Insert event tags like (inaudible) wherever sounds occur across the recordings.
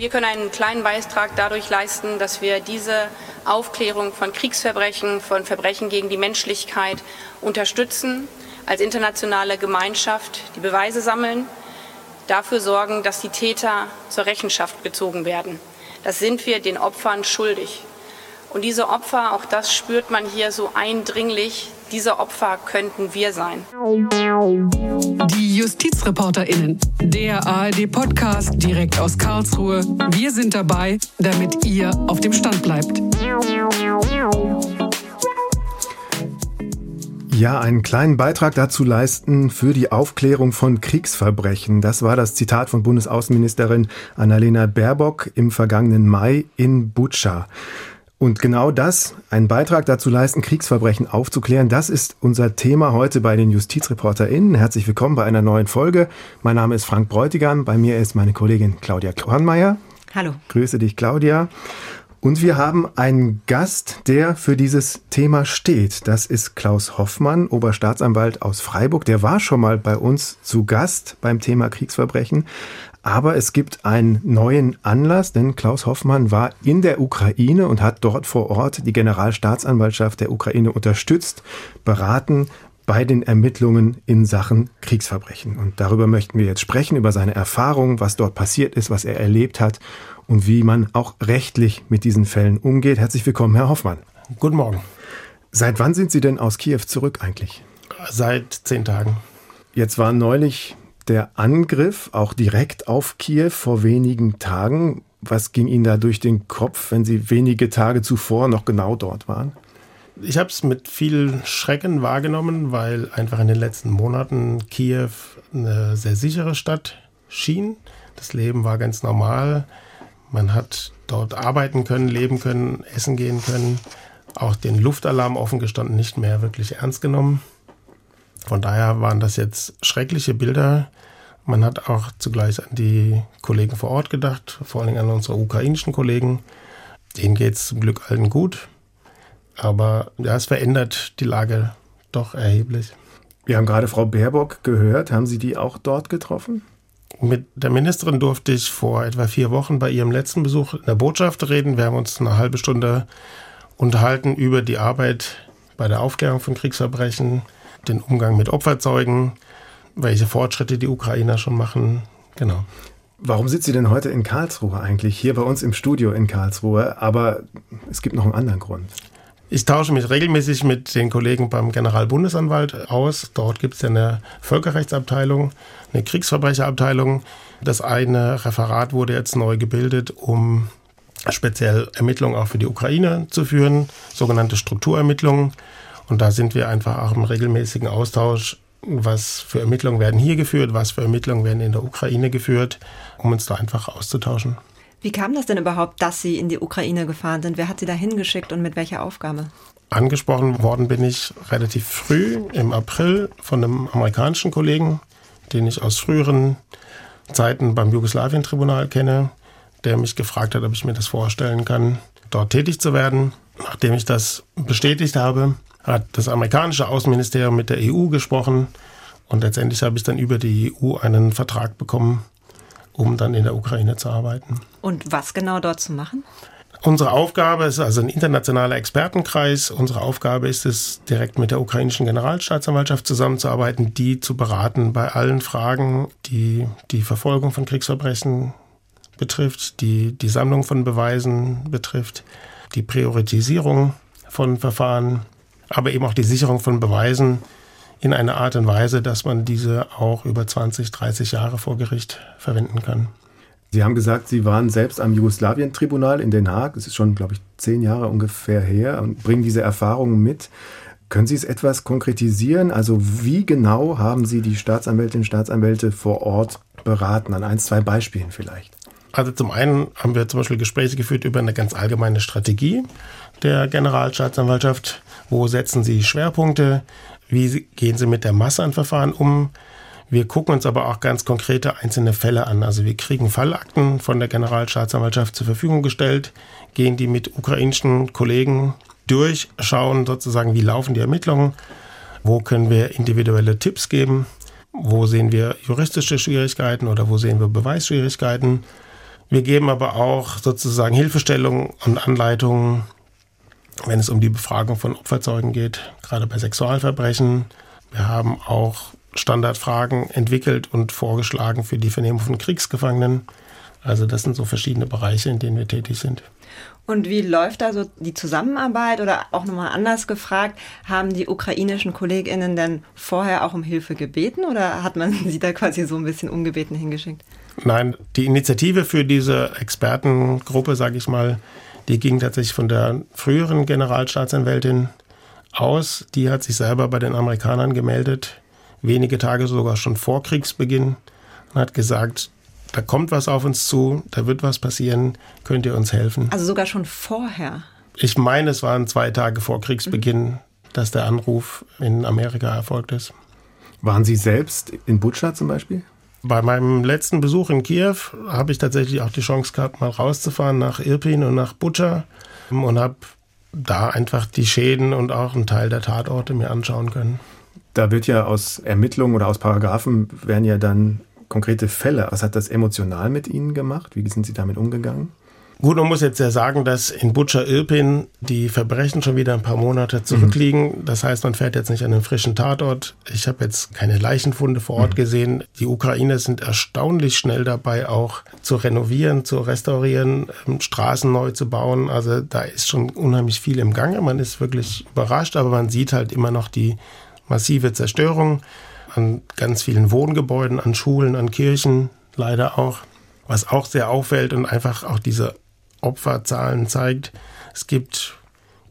Wir können einen kleinen Beitrag dadurch leisten, dass wir diese Aufklärung von Kriegsverbrechen, von Verbrechen gegen die Menschlichkeit unterstützen, als internationale Gemeinschaft die Beweise sammeln, dafür sorgen, dass die Täter zur Rechenschaft gezogen werden. Das sind wir den Opfern schuldig. Und diese Opfer, auch das spürt man hier so eindringlich, diese Opfer könnten wir sein. Die JustizreporterInnen, der ARD-Podcast direkt aus Karlsruhe. Wir sind dabei, damit ihr auf dem Stand bleibt. Ja, einen kleinen Beitrag dazu leisten für die Aufklärung von Kriegsverbrechen. Das war das Zitat von Bundesaußenministerin Annalena Baerbock im vergangenen Mai in Butscha. Und genau das, einen Beitrag dazu leisten, Kriegsverbrechen aufzuklären, das ist unser Thema heute bei den JustizreporterInnen. Herzlich willkommen bei einer neuen Folge. Mein Name ist Frank Bräutigam, bei mir ist meine Kollegin Claudia Kornmeier. Hallo. Grüße dich, Claudia. Und wir haben einen Gast, der für dieses Thema steht. Das ist Klaus Hoffmann, Oberstaatsanwalt aus Freiburg. Der war schon mal bei uns zu Gast beim Thema Kriegsverbrechen. Aber es gibt einen neuen Anlass, denn Klaus Hoffmann war in der Ukraine und hat dort vor Ort die Generalstaatsanwaltschaft der Ukraine unterstützt, beraten bei den Ermittlungen in Sachen Kriegsverbrechen. Und darüber möchten wir jetzt sprechen, über seine Erfahrungen, was dort passiert ist, was er erlebt hat und wie man auch rechtlich mit diesen Fällen umgeht. Herzlich willkommen, Herr Hoffmann. Guten Morgen. Seit wann sind Sie denn aus Kiew zurück eigentlich? Seit zehn Tagen. Jetzt war neulich der Angriff auch direkt auf Kiew vor wenigen Tagen. Was ging Ihnen da durch den Kopf, wenn Sie wenige Tage zuvor noch genau dort waren? Ich habe es mit viel Schrecken wahrgenommen, weil einfach in den letzten Monaten Kiew eine sehr sichere Stadt schien. Das Leben war ganz normal. Man hat dort arbeiten können, leben können, essen gehen können. Auch den Luftalarm offen gestanden nicht mehr wirklich ernst genommen. Von daher waren das jetzt schreckliche Bilder. Man hat auch zugleich an die Kollegen vor Ort gedacht, vor allem an unsere ukrainischen Kollegen. Denen geht es zum Glück allen gut. Aber ja, es verändert die Lage doch erheblich. Wir haben gerade Frau Baerbock gehört. Haben Sie die auch dort getroffen? Mit der Ministerin durfte ich vor etwa vier Wochen bei ihrem letzten Besuch in der Botschaft reden. Wir haben uns eine halbe Stunde unterhalten über die Arbeit bei der Aufklärung von Kriegsverbrechen, den Umgang mit Opferzeugen, welche Fortschritte die Ukrainer schon machen. Genau. Warum sitzt sie denn heute in Karlsruhe eigentlich? Hier bei uns im Studio in Karlsruhe, aber es gibt noch einen anderen Grund. Ich tausche mich regelmäßig mit den Kollegen beim Generalbundesanwalt aus. Dort gibt es ja eine Völkerrechtsabteilung, eine Kriegsverbrecherabteilung. Das eine Referat wurde jetzt neu gebildet, um speziell Ermittlungen auch für die Ukraine zu führen, sogenannte Strukturermittlungen. Und da sind wir einfach auch im regelmäßigen Austausch was für Ermittlungen werden hier geführt, was für Ermittlungen werden in der Ukraine geführt, um uns da einfach auszutauschen. Wie kam das denn überhaupt, dass Sie in die Ukraine gefahren sind? Wer hat Sie da hingeschickt und mit welcher Aufgabe? Angesprochen worden bin ich relativ früh im April von einem amerikanischen Kollegen, den ich aus früheren Zeiten beim Jugoslawien-Tribunal kenne, der mich gefragt hat, ob ich mir das vorstellen kann, dort tätig zu werden. Nachdem ich das bestätigt habe, hat das amerikanische Außenministerium mit der EU gesprochen und letztendlich habe ich dann über die EU einen Vertrag bekommen, um dann in der Ukraine zu arbeiten. Und was genau dort zu machen? Unsere Aufgabe ist also ein internationaler Expertenkreis. Unsere Aufgabe ist es, direkt mit der ukrainischen Generalstaatsanwaltschaft zusammenzuarbeiten, die zu beraten bei allen Fragen, die die Verfolgung von Kriegsverbrechen betrifft, die die Sammlung von Beweisen betrifft, die Priorisierung von Verfahren, aber eben auch die Sicherung von Beweisen in einer Art und Weise, dass man diese auch über 20, 30 Jahre vor Gericht verwenden kann. Sie haben gesagt, Sie waren selbst am Jugoslawien-Tribunal in Den Haag. Das ist schon, glaube ich, zehn Jahre ungefähr her und bringen diese Erfahrungen mit. Können Sie es etwas konkretisieren? Also wie genau haben Sie die Staatsanwältinnen und Staatsanwälte vor Ort beraten? An ein, zwei Beispielen vielleicht. Also zum einen haben wir zum Beispiel Gespräche geführt über eine ganz allgemeine Strategie der Generalstaatsanwaltschaft. Wo setzen Sie Schwerpunkte? Wie gehen Sie mit der Masse an Verfahren um? Wir gucken uns aber auch ganz konkrete einzelne Fälle an. Also wir kriegen Fallakten von der Generalstaatsanwaltschaft zur Verfügung gestellt, gehen die mit ukrainischen Kollegen durch, schauen sozusagen, wie laufen die Ermittlungen, wo können wir individuelle Tipps geben, wo sehen wir juristische Schwierigkeiten oder wo sehen wir Beweisschwierigkeiten Wir geben aber auch sozusagen Hilfestellungen und Anleitungen, wenn es um die Befragung von Opferzeugen geht, gerade bei Sexualverbrechen. Wir haben auch Standardfragen entwickelt und vorgeschlagen für die Vernehmung von Kriegsgefangenen. Also das sind so verschiedene Bereiche, in denen wir tätig sind. Und wie läuft da so die Zusammenarbeit oder auch nochmal anders gefragt, haben die ukrainischen KollegInnen denn vorher auch um Hilfe gebeten oder hat man (laughs) sie da quasi so ein bisschen ungebeten hingeschickt? Nein, die Initiative für diese Expertengruppe, sage ich mal, die ging tatsächlich von der früheren Generalstaatsanwältin aus. Die hat sich selber bei den Amerikanern gemeldet, wenige Tage sogar schon vor Kriegsbeginn und hat gesagt, da kommt was auf uns zu, da wird was passieren, könnt ihr uns helfen? Also sogar schon vorher. Ich meine, es waren zwei Tage vor Kriegsbeginn, mhm. dass der Anruf in Amerika erfolgt ist. Waren Sie selbst in Butscha zum Beispiel? Bei meinem letzten Besuch in Kiew habe ich tatsächlich auch die Chance gehabt, mal rauszufahren nach Irpin und nach Butscha und habe da einfach die Schäden und auch einen Teil der Tatorte mir anschauen können. Da wird ja aus Ermittlungen oder aus Paragraphen werden ja dann konkrete Fälle. Was hat das emotional mit Ihnen gemacht? Wie sind Sie damit umgegangen? Gut, man muss jetzt ja sagen, dass in Butcher Irpin die Verbrechen schon wieder ein paar Monate zurückliegen. Mhm. Das heißt, man fährt jetzt nicht an einen frischen Tatort. Ich habe jetzt keine Leichenfunde vor Ort mhm. gesehen. Die Ukrainer sind erstaunlich schnell dabei, auch zu renovieren, zu restaurieren, ähm, Straßen neu zu bauen. Also da ist schon unheimlich viel im Gange. Man ist wirklich überrascht, aber man sieht halt immer noch die massive Zerstörung an ganz vielen Wohngebäuden, an Schulen, an Kirchen, leider auch. Was auch sehr auffällt und einfach auch diese Opferzahlen zeigt. Es gibt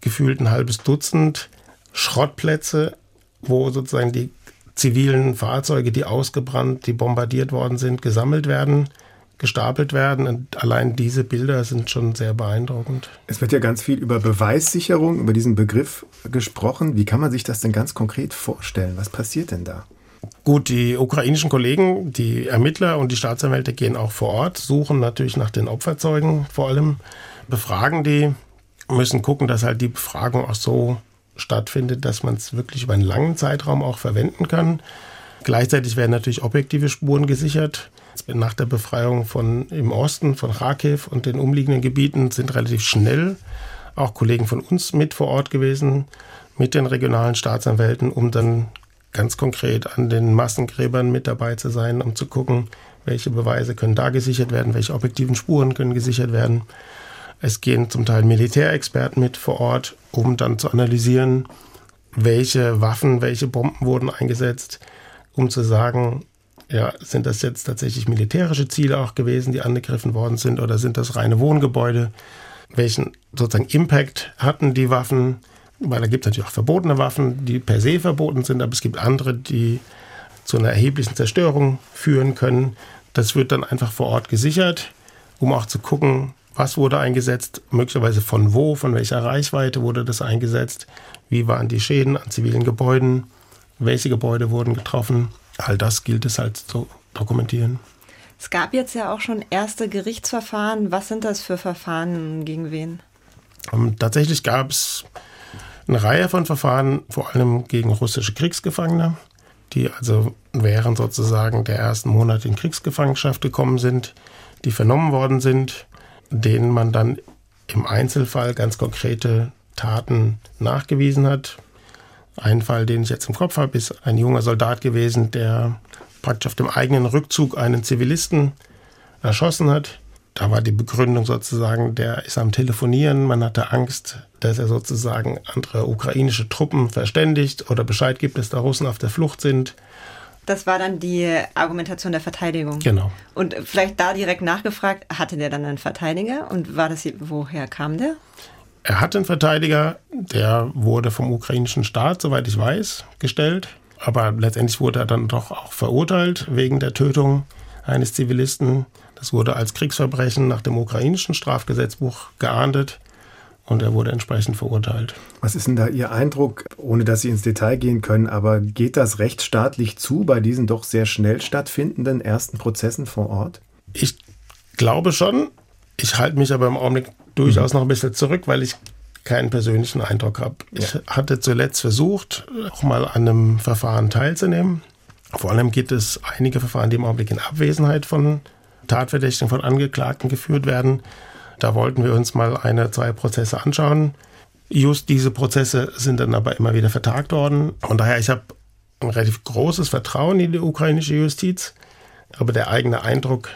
gefühlt ein halbes Dutzend Schrottplätze, wo sozusagen die zivilen Fahrzeuge, die ausgebrannt, die bombardiert worden sind, gesammelt werden, gestapelt werden. Und allein diese Bilder sind schon sehr beeindruckend. Es wird ja ganz viel über Beweissicherung, über diesen Begriff gesprochen. Wie kann man sich das denn ganz konkret vorstellen? Was passiert denn da? Gut, die ukrainischen Kollegen, die Ermittler und die Staatsanwälte gehen auch vor Ort, suchen natürlich nach den Opferzeugen vor allem, befragen die, müssen gucken, dass halt die Befragung auch so stattfindet, dass man es wirklich über einen langen Zeitraum auch verwenden kann. Gleichzeitig werden natürlich objektive Spuren gesichert. Nach der Befreiung von im Osten, von Kharkiv und den umliegenden Gebieten sind relativ schnell auch Kollegen von uns mit vor Ort gewesen, mit den regionalen Staatsanwälten, um dann ganz konkret an den Massengräbern mit dabei zu sein, um zu gucken, welche Beweise können da gesichert werden, welche objektiven Spuren können gesichert werden. Es gehen zum Teil Militärexperten mit vor Ort, um dann zu analysieren, welche Waffen, welche Bomben wurden eingesetzt, um zu sagen, ja, sind das jetzt tatsächlich militärische Ziele auch gewesen, die angegriffen worden sind, oder sind das reine Wohngebäude? Welchen sozusagen Impact hatten die Waffen? Weil da gibt es natürlich auch verbotene Waffen, die per se verboten sind, aber es gibt andere, die zu einer erheblichen Zerstörung führen können. Das wird dann einfach vor Ort gesichert, um auch zu gucken, was wurde eingesetzt, möglicherweise von wo, von welcher Reichweite wurde das eingesetzt, wie waren die Schäden an zivilen Gebäuden, welche Gebäude wurden getroffen. All das gilt es halt zu dokumentieren. Es gab jetzt ja auch schon erste Gerichtsverfahren. Was sind das für Verfahren gegen wen? Um, ähm, tatsächlich gab es eine Reihe von Verfahren, vor allem gegen russische Kriegsgefangene, die also während sozusagen der ersten Monate in Kriegsgefangenschaft gekommen sind, die vernommen worden sind, denen man dann im Einzelfall ganz konkrete Taten nachgewiesen hat. Ein Fall, den ich jetzt im Kopf habe, ist ein junger Soldat gewesen, der praktisch auf dem eigenen Rückzug einen Zivilisten erschossen hat. Da war die Begründung sozusagen, der ist am Telefonieren, man hatte Angst, dass er sozusagen andere ukrainische Truppen verständigt oder Bescheid gibt, dass da Russen auf der Flucht sind. Das war dann die Argumentation der Verteidigung. Genau. Und vielleicht da direkt nachgefragt, hatte der dann einen Verteidiger und war das, woher kam der? Er hatte einen Verteidiger, der wurde vom ukrainischen Staat, soweit ich weiß, gestellt. Aber letztendlich wurde er dann doch auch verurteilt wegen der Tötung eines Zivilisten. Das wurde als Kriegsverbrechen nach dem ukrainischen Strafgesetzbuch geahndet und er wurde entsprechend verurteilt. Was ist denn da Ihr Eindruck, ohne dass Sie ins Detail gehen können, aber geht das rechtsstaatlich zu bei diesen doch sehr schnell stattfindenden ersten Prozessen vor Ort? Ich glaube schon. Ich halte mich aber im Augenblick durchaus mhm. noch ein bisschen zurück, weil ich keinen persönlichen Eindruck habe. Ja. Ich hatte zuletzt versucht, auch mal an einem Verfahren teilzunehmen. Vor allem gibt es einige Verfahren, die im Augenblick in Abwesenheit von Tatverdächtigen von Angeklagten geführt werden. Da wollten wir uns mal eine, zwei Prozesse anschauen. Just diese Prozesse sind dann aber immer wieder vertagt worden. Von daher, ich habe ein relativ großes Vertrauen in die ukrainische Justiz, aber der eigene Eindruck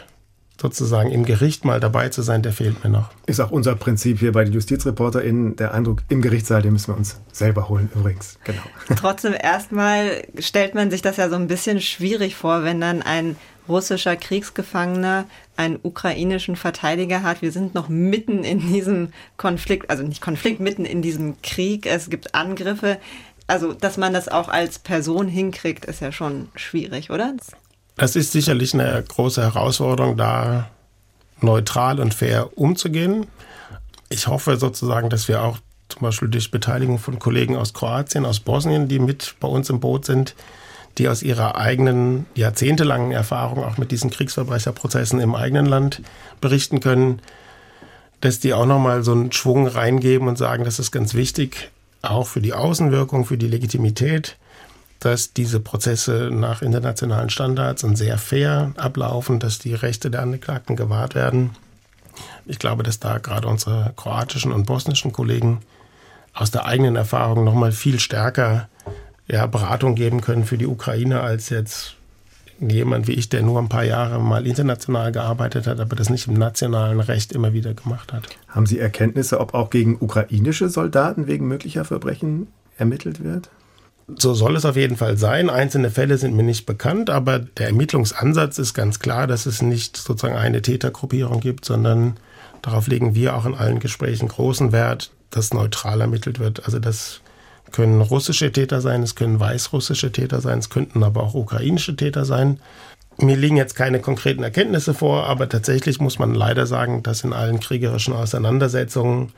sozusagen im Gericht mal dabei zu sein, der fehlt mir noch. Ist auch unser Prinzip hier bei den JustizreporterInnen. Der Eindruck im Gerichtssaal, den müssen wir uns selber holen übrigens. Genau. Trotzdem erstmal stellt man sich das ja so ein bisschen schwierig vor, wenn dann ein russischer Kriegsgefangener einen ukrainischen Verteidiger hat. Wir sind noch mitten in diesem Konflikt, also nicht Konflikt, mitten in diesem Krieg. Es gibt Angriffe. Also, dass man das auch als Person hinkriegt, ist ja schon schwierig, oder? Das ist sicherlich eine große Herausforderung, da neutral und fair umzugehen. Ich hoffe sozusagen, dass wir auch zum Beispiel durch Beteiligung von Kollegen aus Kroatien, aus Bosnien, die mit bei uns im Boot sind, die aus ihrer eigenen jahrzehntelangen Erfahrung auch mit diesen Kriegsverbrecherprozessen im eigenen Land berichten können, dass die auch nochmal so einen Schwung reingeben und sagen, das ist ganz wichtig, auch für die Außenwirkung, für die Legitimität, dass diese Prozesse nach internationalen Standards und sehr fair ablaufen, dass die Rechte der Angeklagten gewahrt werden. Ich glaube, dass da gerade unsere kroatischen und bosnischen Kollegen aus der eigenen Erfahrung nochmal viel stärker ja, Beratung geben können für die Ukraine als jetzt jemand wie ich, der nur ein paar Jahre mal international gearbeitet hat, aber das nicht im nationalen Recht immer wieder gemacht hat. Haben Sie Erkenntnisse, ob auch gegen ukrainische Soldaten wegen möglicher Verbrechen ermittelt wird? So soll es auf jeden Fall sein. Einzelne Fälle sind mir nicht bekannt, aber der Ermittlungsansatz ist ganz klar, dass es nicht sozusagen eine Tätergruppierung gibt, sondern darauf legen wir auch in allen Gesprächen großen Wert, dass neutral ermittelt wird. Also das können russische Täter sein, es können weißrussische Täter sein, es könnten aber auch ukrainische Täter sein. Mir liegen jetzt keine konkreten Erkenntnisse vor, aber tatsächlich muss man leider sagen, dass in allen kriegerischen Auseinandersetzungen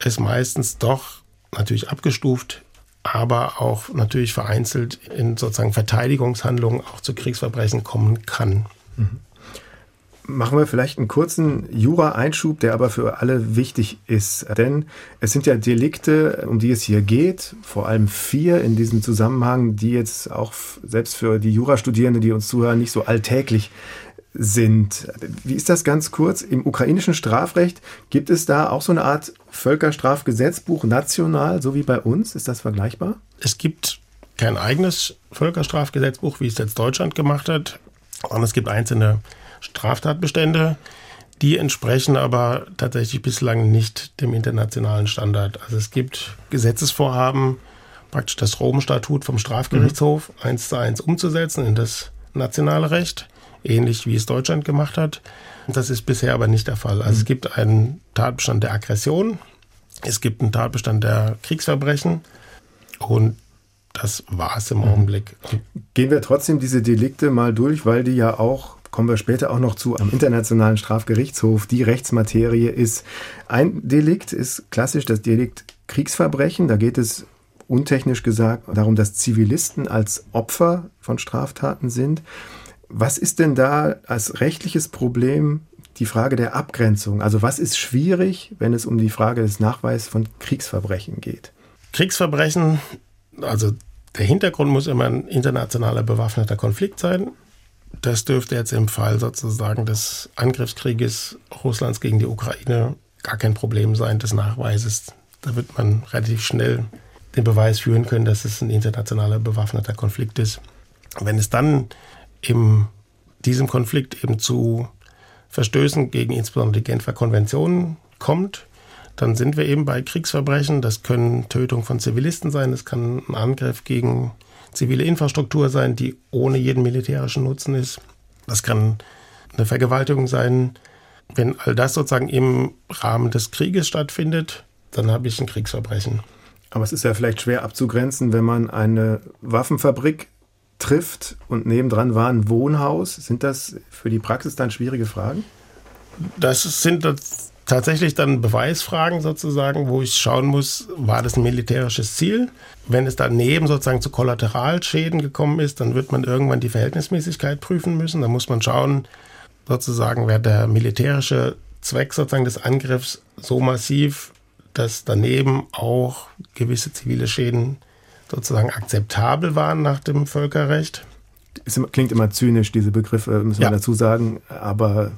es meistens doch natürlich abgestuft aber auch natürlich vereinzelt in sozusagen Verteidigungshandlungen auch zu Kriegsverbrechen kommen kann. Mhm. Machen wir vielleicht einen kurzen Jura-Einschub, der aber für alle wichtig ist. Denn es sind ja Delikte, um die es hier geht, vor allem vier in diesem Zusammenhang, die jetzt auch selbst für die Jurastudierenden, die uns zuhören, nicht so alltäglich sind. Wie ist das ganz kurz? Im ukrainischen Strafrecht gibt es da auch so eine Art Völkerstrafgesetzbuch national, so wie bei uns? Ist das vergleichbar? Es gibt kein eigenes Völkerstrafgesetzbuch, wie es jetzt Deutschland gemacht hat, sondern es gibt einzelne Straftatbestände, die entsprechen aber tatsächlich bislang nicht dem internationalen Standard. Also es gibt Gesetzesvorhaben, praktisch das Rom-Statut vom Strafgerichtshof mhm. eins zu eins umzusetzen in das nationale Recht ähnlich wie es Deutschland gemacht hat. Das ist bisher aber nicht der Fall. Also es gibt einen Tatbestand der Aggression, es gibt einen Tatbestand der Kriegsverbrechen und das war es im mhm. Augenblick. Gehen wir trotzdem diese Delikte mal durch, weil die ja auch kommen wir später auch noch zu, am Internationalen Strafgerichtshof, die Rechtsmaterie ist. Ein Delikt ist klassisch das Delikt Kriegsverbrechen. Da geht es untechnisch gesagt darum, dass Zivilisten als Opfer von Straftaten sind. Was ist denn da als rechtliches Problem die Frage der Abgrenzung? Also was ist schwierig, wenn es um die Frage des Nachweises von Kriegsverbrechen geht? Kriegsverbrechen, also der Hintergrund muss immer ein internationaler bewaffneter Konflikt sein. Das dürfte jetzt im Fall sozusagen des Angriffskrieges Russlands gegen die Ukraine gar kein Problem sein des Nachweises. Da wird man relativ schnell den Beweis führen können, dass es ein internationaler bewaffneter Konflikt ist. Wenn es dann in diesem Konflikt eben zu Verstößen gegen insbesondere die Genfer Konventionen kommt, dann sind wir eben bei Kriegsverbrechen. Das können Tötung von Zivilisten sein, das kann ein Angriff gegen zivile Infrastruktur sein, die ohne jeden militärischen Nutzen ist. Das kann eine Vergewaltigung sein. Wenn all das sozusagen im Rahmen des Krieges stattfindet, dann habe ich ein Kriegsverbrechen. Aber es ist ja vielleicht schwer abzugrenzen, wenn man eine Waffenfabrik trifft und nebendran war ein Wohnhaus. Sind das für die Praxis dann schwierige Fragen? Das sind tatsächlich dann Beweisfragen sozusagen, wo ich schauen muss, war das ein militärisches Ziel? Wenn es daneben sozusagen zu Kollateralschäden gekommen ist, dann wird man irgendwann die Verhältnismäßigkeit prüfen müssen. Da muss man schauen, sozusagen, wäre der militärische Zweck sozusagen des Angriffs so massiv, dass daneben auch gewisse zivile Schäden sozusagen akzeptabel waren nach dem Völkerrecht. Es klingt immer zynisch, diese Begriffe, müssen ja. wir dazu sagen, aber.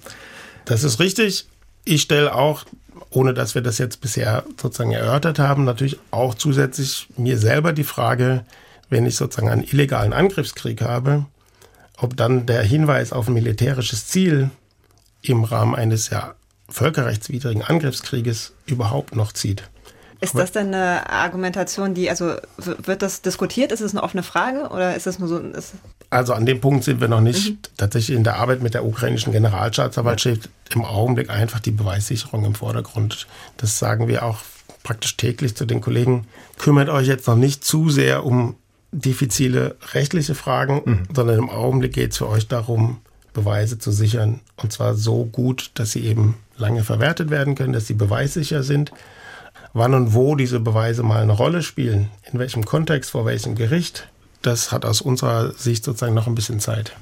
Das ist richtig. Ich stelle auch, ohne dass wir das jetzt bisher sozusagen erörtert haben, natürlich auch zusätzlich mir selber die Frage, wenn ich sozusagen einen illegalen Angriffskrieg habe, ob dann der Hinweis auf ein militärisches Ziel im Rahmen eines ja völkerrechtswidrigen Angriffskrieges überhaupt noch zieht. Ist das denn eine Argumentation, die, also wird das diskutiert? Ist es eine offene Frage oder ist es nur so? Also an dem Punkt sind wir noch nicht. Mhm. Tatsächlich in der Arbeit mit der ukrainischen Generalstaatsanwalt steht im Augenblick einfach die Beweissicherung im Vordergrund. Das sagen wir auch praktisch täglich zu den Kollegen. Kümmert euch jetzt noch nicht zu sehr um diffizile rechtliche Fragen, mhm. sondern im Augenblick geht es für euch darum, Beweise zu sichern. Und zwar so gut, dass sie eben lange verwertet werden können, dass sie beweissicher sind. Wann und wo diese Beweise mal eine Rolle spielen, in welchem Kontext, vor welchem Gericht, das hat aus unserer Sicht sozusagen noch ein bisschen Zeit.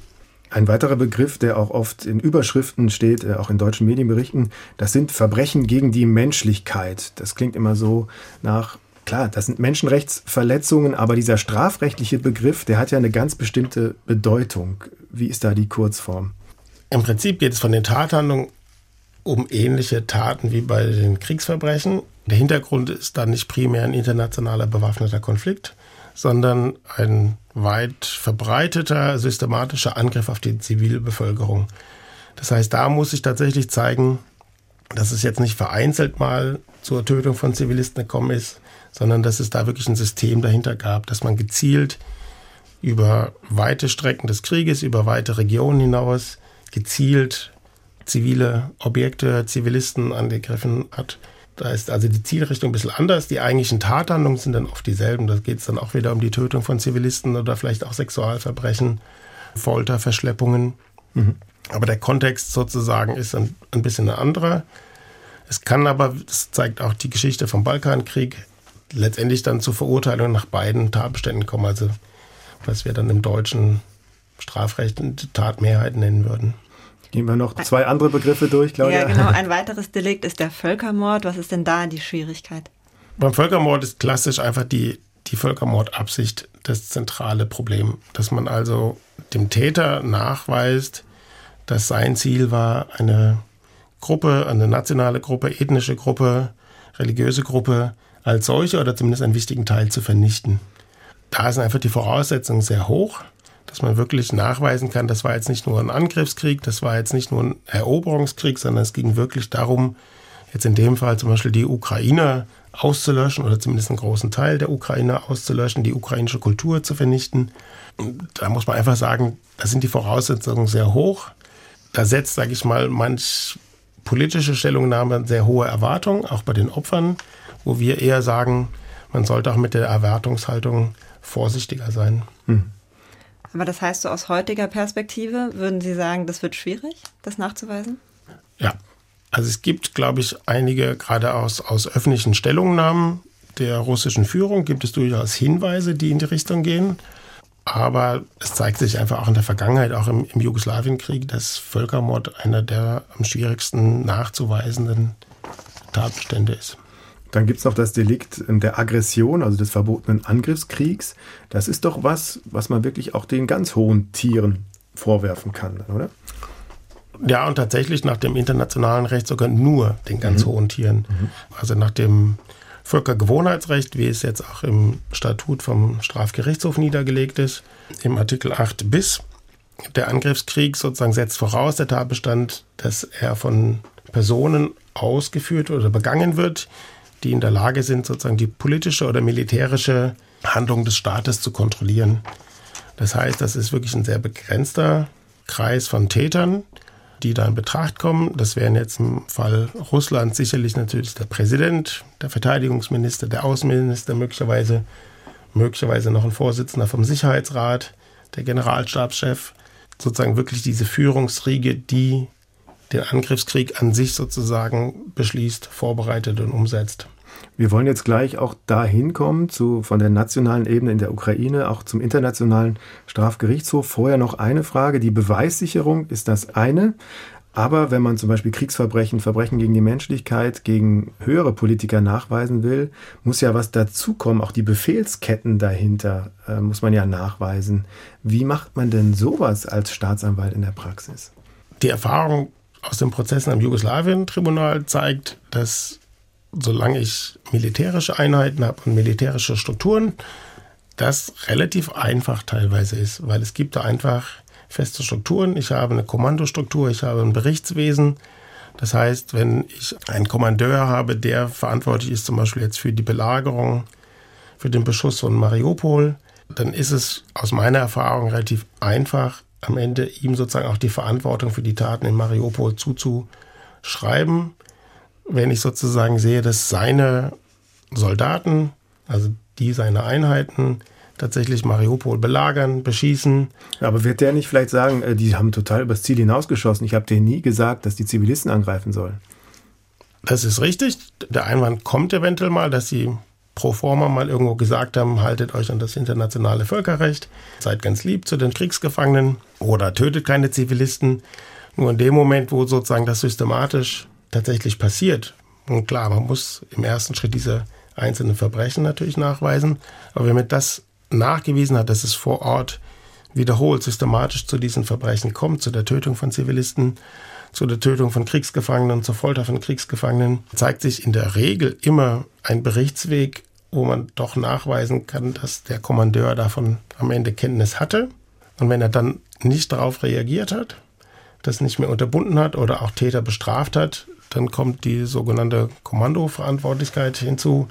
Ein weiterer Begriff, der auch oft in Überschriften steht, äh, auch in deutschen Medienberichten, das sind Verbrechen gegen die Menschlichkeit. Das klingt immer so nach, klar, das sind Menschenrechtsverletzungen, aber dieser strafrechtliche Begriff, der hat ja eine ganz bestimmte Bedeutung. Wie ist da die Kurzform? Im Prinzip geht es von den Tathandlungen um ähnliche Taten wie bei den Kriegsverbrechen. Der Hintergrund ist dann nicht primär ein internationaler bewaffneter Konflikt, sondern ein weit verbreiteter systematischer Angriff auf die Zivilbevölkerung. Das heißt, da muss sich tatsächlich zeigen, dass es jetzt nicht vereinzelt mal zur Tötung von Zivilisten gekommen ist, sondern dass es da wirklich ein System dahinter gab, dass man gezielt über weite Strecken des Krieges, über weite Regionen hinaus gezielt zivile Objekte, Zivilisten angegriffen hat. Da ist also die Zielrichtung ein bisschen anders. Die eigentlichen Tathandlungen sind dann oft dieselben. Da geht es dann auch wieder um die Tötung von Zivilisten oder vielleicht auch Sexualverbrechen, Folter, Verschleppungen. Mhm. Aber der Kontext sozusagen ist ein, ein bisschen ein anderer. Es kann aber, das zeigt auch die Geschichte vom Balkankrieg, letztendlich dann zur Verurteilung nach beiden Tatbeständen kommen. Also was wir dann im deutschen Strafrecht Tatmehrheit nennen würden. Gehen wir noch zwei andere Begriffe durch, Claudia. Ja, genau. Ein weiteres Delikt ist der Völkermord. Was ist denn da die Schwierigkeit? Beim Völkermord ist klassisch einfach die, die Völkermordabsicht das zentrale Problem. Dass man also dem Täter nachweist, dass sein Ziel war, eine Gruppe, eine nationale Gruppe, ethnische Gruppe, religiöse Gruppe als solche oder zumindest einen wichtigen Teil zu vernichten. Da sind einfach die Voraussetzungen sehr hoch dass man wirklich nachweisen kann, das war jetzt nicht nur ein Angriffskrieg, das war jetzt nicht nur ein Eroberungskrieg, sondern es ging wirklich darum, jetzt in dem Fall zum Beispiel die Ukrainer auszulöschen oder zumindest einen großen Teil der Ukrainer auszulöschen, die ukrainische Kultur zu vernichten. Da muss man einfach sagen, da sind die Voraussetzungen sehr hoch. Da setzt, sage ich mal, manch politische Stellungnahme sehr hohe Erwartungen, auch bei den Opfern, wo wir eher sagen, man sollte auch mit der Erwartungshaltung vorsichtiger sein. Hm. Aber das heißt, so aus heutiger Perspektive würden Sie sagen, das wird schwierig, das nachzuweisen? Ja. Also es gibt, glaube ich, einige, gerade aus, aus öffentlichen Stellungnahmen der russischen Führung, gibt es durchaus Hinweise, die in die Richtung gehen. Aber es zeigt sich einfach auch in der Vergangenheit, auch im, im Jugoslawienkrieg, dass Völkermord einer der am schwierigsten nachzuweisenden Tatbestände ist. Dann gibt es noch das Delikt der Aggression, also des verbotenen Angriffskriegs. Das ist doch was, was man wirklich auch den ganz hohen Tieren vorwerfen kann, oder? Ja, und tatsächlich nach dem internationalen Recht sogar nur den ganz mhm. hohen Tieren. Mhm. Also nach dem Völkergewohnheitsrecht, wie es jetzt auch im Statut vom Strafgerichtshof niedergelegt ist, im Artikel 8 bis. Der Angriffskrieg sozusagen setzt voraus, der Tatbestand, dass er von Personen ausgeführt oder begangen wird, die in der Lage sind, sozusagen die politische oder militärische Handlung des Staates zu kontrollieren. Das heißt, das ist wirklich ein sehr begrenzter Kreis von Tätern, die da in Betracht kommen. Das wären jetzt im Fall Russlands sicherlich natürlich der Präsident, der Verteidigungsminister, der Außenminister möglicherweise, möglicherweise noch ein Vorsitzender vom Sicherheitsrat, der Generalstabschef, sozusagen wirklich diese Führungsriege, die den Angriffskrieg an sich sozusagen beschließt, vorbereitet und umsetzt. Wir wollen jetzt gleich auch dahin kommen, zu, von der nationalen Ebene in der Ukraine, auch zum Internationalen Strafgerichtshof. Vorher noch eine Frage. Die Beweissicherung ist das eine. Aber wenn man zum Beispiel Kriegsverbrechen, Verbrechen gegen die Menschlichkeit, gegen höhere Politiker nachweisen will, muss ja was dazukommen. Auch die Befehlsketten dahinter äh, muss man ja nachweisen. Wie macht man denn sowas als Staatsanwalt in der Praxis? Die Erfahrung aus den Prozessen am Jugoslawien-Tribunal zeigt, dass solange ich militärische Einheiten habe und militärische Strukturen, das relativ einfach teilweise ist, weil es gibt da einfach feste Strukturen. Ich habe eine Kommandostruktur, ich habe ein Berichtswesen. Das heißt, wenn ich einen Kommandeur habe, der verantwortlich ist zum Beispiel jetzt für die Belagerung, für den Beschuss von Mariupol, dann ist es aus meiner Erfahrung relativ einfach, am Ende ihm sozusagen auch die Verantwortung für die Taten in Mariupol zuzuschreiben. Wenn ich sozusagen sehe, dass seine Soldaten, also die seine Einheiten, tatsächlich Mariupol belagern, beschießen. Aber wird der nicht vielleicht sagen, äh, die haben total übers Ziel hinausgeschossen? Ich habe denen nie gesagt, dass die Zivilisten angreifen sollen. Das ist richtig. Der Einwand kommt eventuell mal, dass sie pro forma mal irgendwo gesagt haben, haltet euch an das internationale Völkerrecht, seid ganz lieb zu den Kriegsgefangenen oder tötet keine Zivilisten. Nur in dem Moment, wo sozusagen das systematisch tatsächlich passiert, und klar, man muss im ersten Schritt diese einzelnen Verbrechen natürlich nachweisen, aber wenn man das nachgewiesen hat, dass es vor Ort wiederholt systematisch zu diesen Verbrechen kommt, zu der Tötung von Zivilisten, zu der Tötung von Kriegsgefangenen zur Folter von Kriegsgefangenen, zeigt sich in der Regel immer ein Berichtsweg, wo man doch nachweisen kann, dass der Kommandeur davon am Ende Kenntnis hatte. Und wenn er dann nicht darauf reagiert hat, das nicht mehr unterbunden hat oder auch Täter bestraft hat, dann kommt die sogenannte Kommandoverantwortlichkeit hinzu.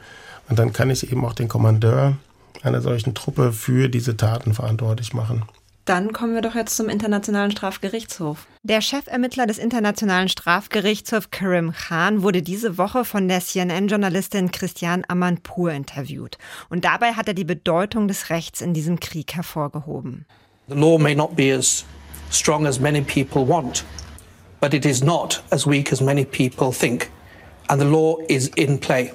Und dann kann ich eben auch den Kommandeur einer solchen Truppe für diese Taten verantwortlich machen. Dann kommen wir doch jetzt zum Internationalen Strafgerichtshof. Der Chefermittler des Internationalen Strafgerichtshofs Karim Khan wurde diese Woche von der CNN-Journalistin Christiane Amanpour interviewt. Und dabei hat er die Bedeutung des Rechts in diesem Krieg hervorgehoben. The law may not be as strong as many people want, but it is not as weak as many people think. And the law is in play.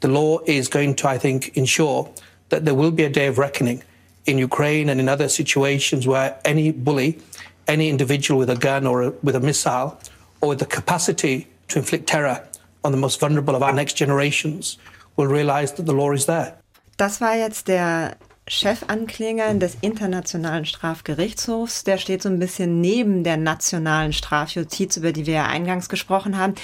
The law is going to, I think, ensure that there will be a day of reckoning in Ukraine and in other situations where any bully, any individual with a gun or a, with a missile or with the capacity to inflict terror on the most vulnerable of our next generations will realize that the law is there. Das war jetzt der Chefankläger des Internationalen Strafgerichtshofs. Der steht so ein bisschen neben der nationalen Strafjustiz, über die wir ja eingangs gesprochen haben.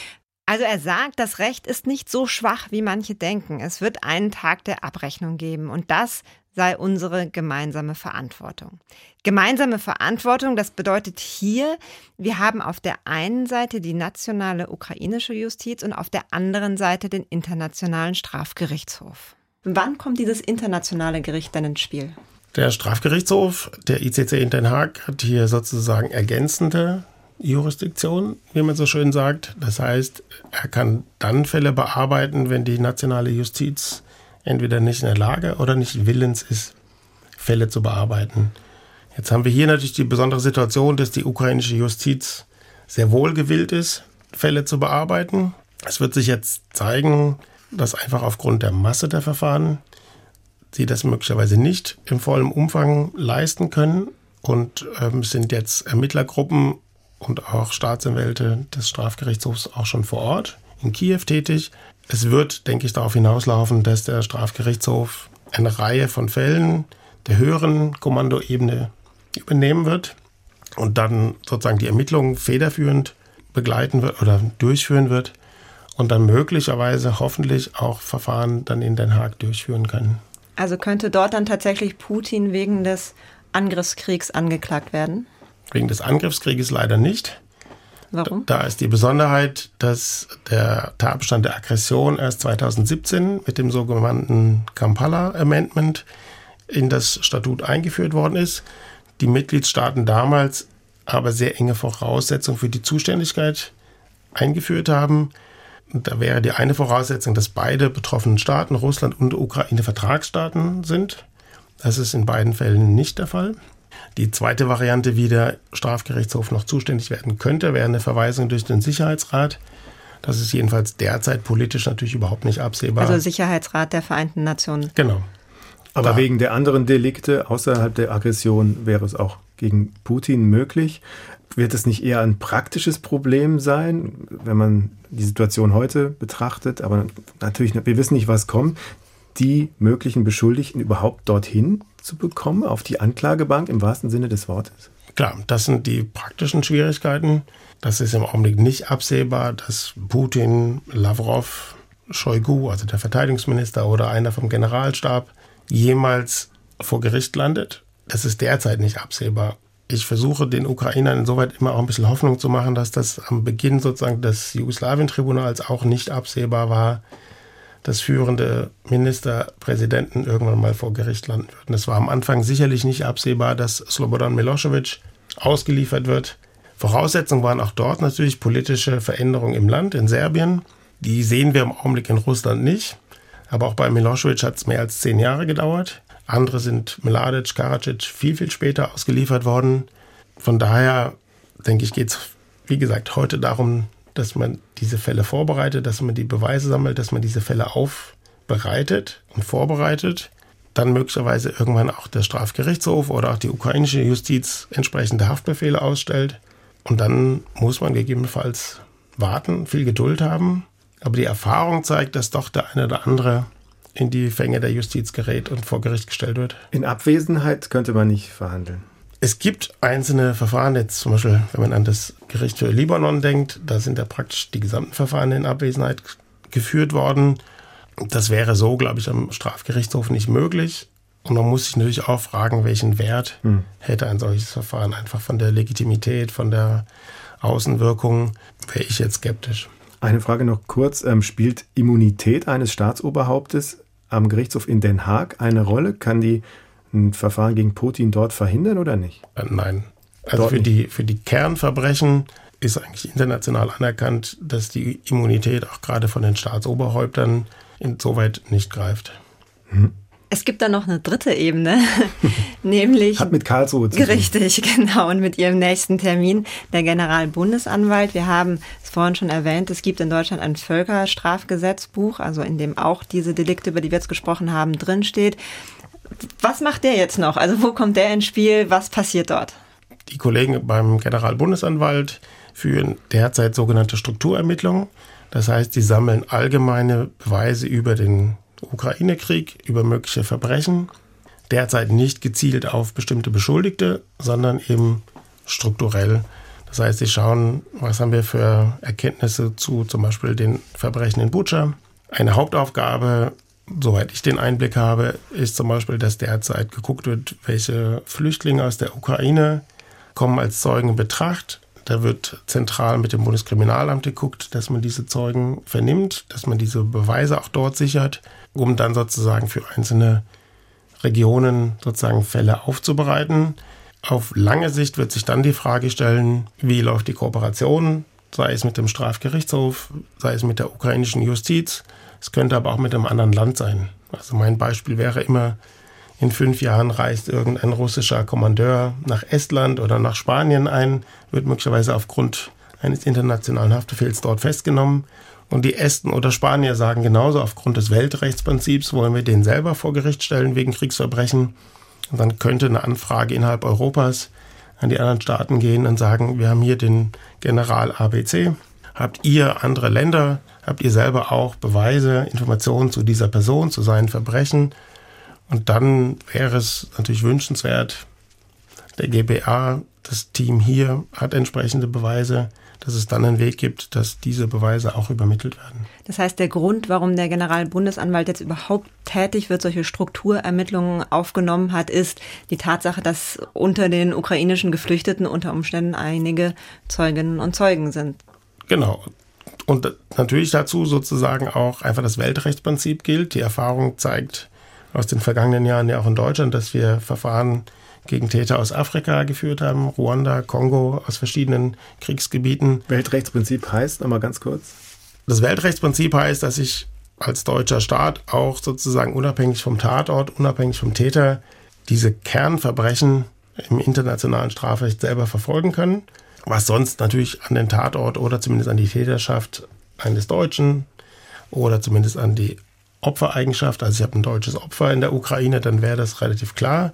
Also er sagt, das Recht ist nicht so schwach, wie manche denken. Es wird einen Tag der Abrechnung geben und das sei unsere gemeinsame Verantwortung. Gemeinsame Verantwortung, das bedeutet hier, wir haben auf der einen Seite die nationale ukrainische Justiz und auf der anderen Seite den internationalen Strafgerichtshof. Wann kommt dieses internationale Gericht dann ins Spiel? Der Strafgerichtshof, der ICC in Den Haag, hat hier sozusagen ergänzende Jurisdiktion, wie man so schön sagt. Das heißt, er kann dann Fälle bearbeiten, wenn die nationale Justiz entweder nicht in der Lage oder nicht willens ist, Fälle zu bearbeiten. Jetzt haben wir hier natürlich die besondere Situation, dass die ukrainische Justiz sehr wohl gewillt ist, Fälle zu bearbeiten. Es wird sich jetzt zeigen, dass einfach aufgrund der Masse der Verfahren sie das möglicherweise nicht im vollen Umfang leisten können. Und ähm, sind jetzt Ermittlergruppen und auch Staatsanwälte des Strafgerichtshofs auch schon vor Ort in Kiew tätig. Es wird, denke ich, darauf hinauslaufen, dass der Strafgerichtshof eine Reihe von Fällen der höheren Kommandoebene übernehmen wird und dann sozusagen die Ermittlungen federführend begleiten wird oder durchführen wird und dann möglicherweise hoffentlich auch Verfahren dann in Den Haag durchführen kann. Also könnte dort dann tatsächlich Putin wegen des Angriffskriegs angeklagt werden? Wegen des Angriffskrieges leider nicht. Warum? Da ist die Besonderheit, dass der Tatbestand der Aggression erst 2017 mit dem sogenannten Kampala Amendment in das Statut eingeführt worden ist. Die Mitgliedstaaten damals aber sehr enge Voraussetzungen für die Zuständigkeit eingeführt haben. Da wäre die eine Voraussetzung, dass beide betroffenen Staaten, Russland und Ukraine, Vertragsstaaten sind. Das ist in beiden Fällen nicht der Fall. Die zweite Variante, wie der Strafgerichtshof noch zuständig werden könnte, wäre eine Verweisung durch den Sicherheitsrat. Das ist jedenfalls derzeit politisch natürlich überhaupt nicht absehbar. Also Sicherheitsrat der Vereinten Nationen. Genau. Aber da. wegen der anderen Delikte außerhalb der Aggression wäre es auch gegen Putin möglich. Wird es nicht eher ein praktisches Problem sein, wenn man die Situation heute betrachtet? Aber natürlich, wir wissen nicht, was kommt. Die möglichen Beschuldigten überhaupt dorthin zu bekommen, auf die Anklagebank im wahrsten Sinne des Wortes? Klar, das sind die praktischen Schwierigkeiten. Das ist im Augenblick nicht absehbar, dass Putin, Lavrov, Shoigu, also der Verteidigungsminister oder einer vom Generalstab, jemals vor Gericht landet. Das ist derzeit nicht absehbar. Ich versuche den Ukrainern insoweit immer auch ein bisschen Hoffnung zu machen, dass das am Beginn sozusagen des Jugoslawien-Tribunals auch nicht absehbar war, dass führende Ministerpräsidenten irgendwann mal vor Gericht landen würden. Es war am Anfang sicherlich nicht absehbar, dass Slobodan Milosevic ausgeliefert wird. Voraussetzung waren auch dort natürlich politische Veränderungen im Land, in Serbien. Die sehen wir im Augenblick in Russland nicht. Aber auch bei Milosevic hat es mehr als zehn Jahre gedauert. Andere sind Mladic, Karadzic viel, viel später ausgeliefert worden. Von daher, denke ich, geht es, wie gesagt, heute darum, dass man diese Fälle vorbereitet, dass man die Beweise sammelt, dass man diese Fälle aufbereitet und vorbereitet. Dann möglicherweise irgendwann auch der Strafgerichtshof oder auch die ukrainische Justiz entsprechende Haftbefehle ausstellt. Und dann muss man gegebenenfalls warten, viel Geduld haben. Aber die Erfahrung zeigt, dass doch der eine oder andere in die Fänge der Justiz gerät und vor Gericht gestellt wird. In Abwesenheit könnte man nicht verhandeln. Es gibt einzelne Verfahren, jetzt zum Beispiel, wenn man an das Gericht für Libanon denkt, da sind ja praktisch die gesamten Verfahren in Abwesenheit geführt worden. Das wäre so, glaube ich, am Strafgerichtshof nicht möglich. Und man muss sich natürlich auch fragen, welchen Wert hm. hätte ein solches Verfahren einfach von der Legitimität, von der Außenwirkung, wäre ich jetzt skeptisch. Eine Frage noch kurz. Ähm, spielt Immunität eines Staatsoberhauptes am Gerichtshof in Den Haag eine Rolle? Kann die ein Verfahren gegen Putin dort verhindern oder nicht? Äh, nein. Also für die, für die Kernverbrechen ist eigentlich international anerkannt, dass die Immunität auch gerade von den Staatsoberhäuptern insoweit nicht greift. Hm. Es gibt da noch eine dritte Ebene, (laughs) nämlich. Hat mit Karlsruhe zu tun. Richtig, (laughs) genau. Und mit ihrem nächsten Termin, der Generalbundesanwalt. Wir haben es vorhin schon erwähnt, es gibt in Deutschland ein Völkerstrafgesetzbuch, also in dem auch diese Delikte, über die wir jetzt gesprochen haben, drinsteht. Was macht der jetzt noch? Also wo kommt der ins Spiel? Was passiert dort? Die Kollegen beim Generalbundesanwalt führen derzeit sogenannte Strukturermittlungen. Das heißt, sie sammeln allgemeine Beweise über den Ukraine-Krieg, über mögliche Verbrechen. Derzeit nicht gezielt auf bestimmte Beschuldigte, sondern eben strukturell. Das heißt, sie schauen, was haben wir für Erkenntnisse zu zum Beispiel den Verbrechen in Butscha. Eine Hauptaufgabe, soweit ich den Einblick habe, ist zum Beispiel, dass derzeit geguckt wird, welche Flüchtlinge aus der Ukraine kommen als Zeugen in Betracht. Da wird zentral mit dem Bundeskriminalamt geguckt, dass man diese Zeugen vernimmt, dass man diese Beweise auch dort sichert um dann sozusagen für einzelne Regionen sozusagen Fälle aufzubereiten. Auf lange Sicht wird sich dann die Frage stellen, wie läuft die Kooperation, sei es mit dem Strafgerichtshof, sei es mit der ukrainischen Justiz. Es könnte aber auch mit einem anderen Land sein. Also mein Beispiel wäre immer, in fünf Jahren reist irgendein russischer Kommandeur nach Estland oder nach Spanien ein, wird möglicherweise aufgrund eines internationalen Haftbefehls dort festgenommen und die Esten oder Spanier sagen genauso, aufgrund des Weltrechtsprinzips wollen wir den selber vor Gericht stellen wegen Kriegsverbrechen. Und dann könnte eine Anfrage innerhalb Europas an die anderen Staaten gehen und sagen, wir haben hier den General ABC. Habt ihr andere Länder, habt ihr selber auch Beweise, Informationen zu dieser Person, zu seinen Verbrechen? Und dann wäre es natürlich wünschenswert, der GBA, das Team hier hat entsprechende Beweise, dass es dann einen Weg gibt, dass diese Beweise auch übermittelt werden. Das heißt, der Grund, warum der Generalbundesanwalt jetzt überhaupt tätig wird, solche Strukturermittlungen aufgenommen hat, ist die Tatsache, dass unter den ukrainischen Geflüchteten unter Umständen einige Zeuginnen und Zeugen sind. Genau. Und natürlich dazu sozusagen auch einfach das Weltrechtsprinzip gilt. Die Erfahrung zeigt aus den vergangenen Jahren ja auch in Deutschland, dass wir Verfahren gegen Täter aus Afrika geführt haben, Ruanda, Kongo, aus verschiedenen Kriegsgebieten. Weltrechtsprinzip heißt, nochmal ganz kurz. Das Weltrechtsprinzip heißt, dass ich als deutscher Staat auch sozusagen unabhängig vom Tatort, unabhängig vom Täter diese Kernverbrechen im internationalen Strafrecht selber verfolgen können, was sonst natürlich an den Tatort oder zumindest an die Täterschaft eines Deutschen oder zumindest an die Opfereigenschaft, also ich habe ein deutsches Opfer in der Ukraine, dann wäre das relativ klar.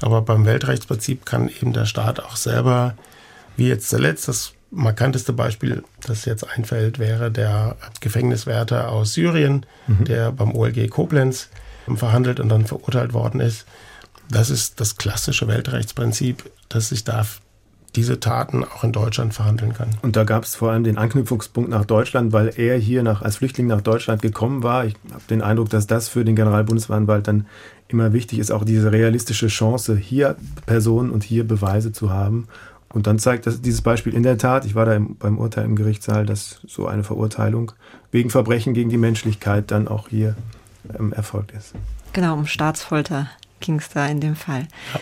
Aber beim Weltrechtsprinzip kann eben der Staat auch selber, wie jetzt zuletzt, das markanteste Beispiel, das jetzt einfällt, wäre der Gefängniswärter aus Syrien, mhm. der beim OLG Koblenz verhandelt und dann verurteilt worden ist. Das ist das klassische Weltrechtsprinzip, dass sich darf diese Taten auch in Deutschland verhandeln kann. Und da gab es vor allem den Anknüpfungspunkt nach Deutschland, weil er hier nach, als Flüchtling nach Deutschland gekommen war. Ich habe den Eindruck, dass das für den Generalbundesanwalt dann immer wichtig ist, auch diese realistische Chance, hier Personen und hier Beweise zu haben. Und dann zeigt das, dieses Beispiel in der Tat, ich war da im, beim Urteil im Gerichtssaal, dass so eine Verurteilung wegen Verbrechen gegen die Menschlichkeit dann auch hier ähm, erfolgt ist. Genau, um Staatsfolter ging es da in dem Fall. Ja.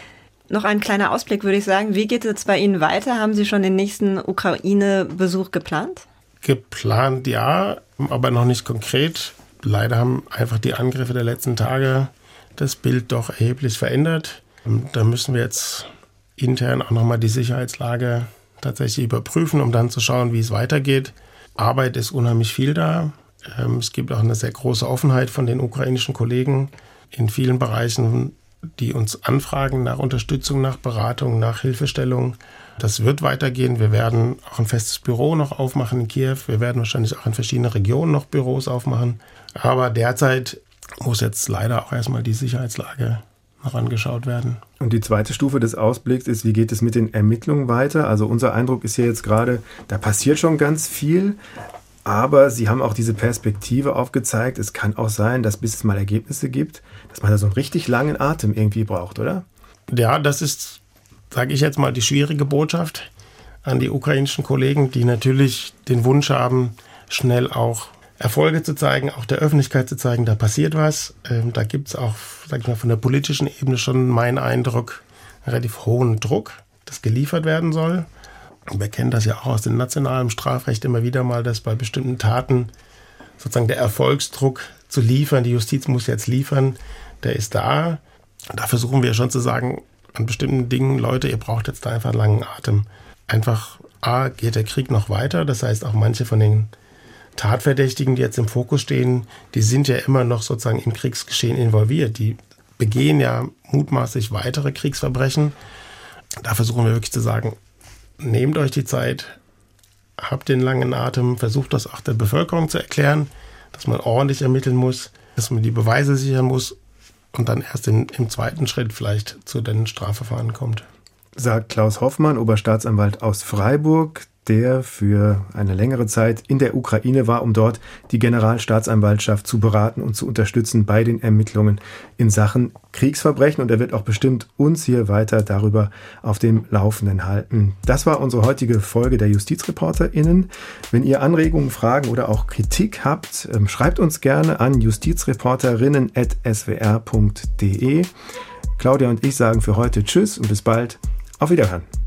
Noch ein kleiner Ausblick, würde ich sagen. Wie geht es bei Ihnen weiter? Haben Sie schon den nächsten Ukraine-Besuch geplant? Geplant ja, aber noch nicht konkret. Leider haben einfach die Angriffe der letzten Tage das Bild doch erheblich verändert. Da müssen wir jetzt intern auch nochmal die Sicherheitslage tatsächlich überprüfen, um dann zu schauen, wie es weitergeht. Arbeit ist unheimlich viel da. Ähm, es gibt auch eine sehr große Offenheit von den ukrainischen Kollegen in vielen Bereichen, die uns anfragen nach Unterstützung, nach Beratung, nach Hilfestellung. Das wird weitergehen. Wir werden auch ein festes Büro noch aufmachen in Kiew. Wir werden wahrscheinlich auch in verschiedenen Regionen noch Büros aufmachen. Aber derzeit muss jetzt leider auch erstmal die Sicherheitslage noch angeschaut werden. Und die zweite Stufe des Ausblicks ist, wie geht es mit den Ermittlungen weiter? Also unser Eindruck ist hier jetzt gerade, da passiert schon ganz viel, aber Sie haben auch diese Perspektive aufgezeigt. Es kann auch sein, dass bis es mal Ergebnisse gibt, dass man da so einen richtig langen Atem irgendwie braucht, oder? Ja, das ist, sage ich jetzt mal, die schwierige Botschaft an die ukrainischen Kollegen, die natürlich den Wunsch haben, schnell auch Erfolge zu zeigen, auch der Öffentlichkeit zu zeigen, da passiert was. Ähm, da gibt es auch, sag ich mal, von der politischen Ebene schon meinen Eindruck, relativ hohen Druck, das geliefert werden soll. Wir kennen das ja auch aus dem nationalen Strafrecht immer wieder mal, dass bei bestimmten Taten sozusagen der Erfolgsdruck zu liefern, die Justiz muss jetzt liefern, der ist da. Da versuchen wir schon zu sagen, an bestimmten Dingen, Leute, ihr braucht jetzt da einfach langen Atem. Einfach, A, geht der Krieg noch weiter. Das heißt, auch manche von den Tatverdächtigen, die jetzt im Fokus stehen, die sind ja immer noch sozusagen im Kriegsgeschehen involviert. Die begehen ja mutmaßlich weitere Kriegsverbrechen. Da versuchen wir wirklich zu sagen, nehmt euch die Zeit, habt den langen Atem, versucht das auch der Bevölkerung zu erklären, dass man ordentlich ermitteln muss, dass man die Beweise sichern muss und dann erst in, im zweiten Schritt vielleicht zu den Strafverfahren kommt. Sagt Klaus Hoffmann, Oberstaatsanwalt aus Freiburg der für eine längere Zeit in der Ukraine war, um dort die Generalstaatsanwaltschaft zu beraten und zu unterstützen bei den Ermittlungen in Sachen Kriegsverbrechen. Und er wird auch bestimmt uns hier weiter darüber auf dem Laufenden halten. Das war unsere heutige Folge der JustizreporterInnen. Wenn ihr Anregungen, Fragen oder auch Kritik habt, ähm, schreibt uns gerne an justizreporterinnen.swr.de. Claudia und ich sagen für heute Tschüss und bis bald. Auf Wiederhören.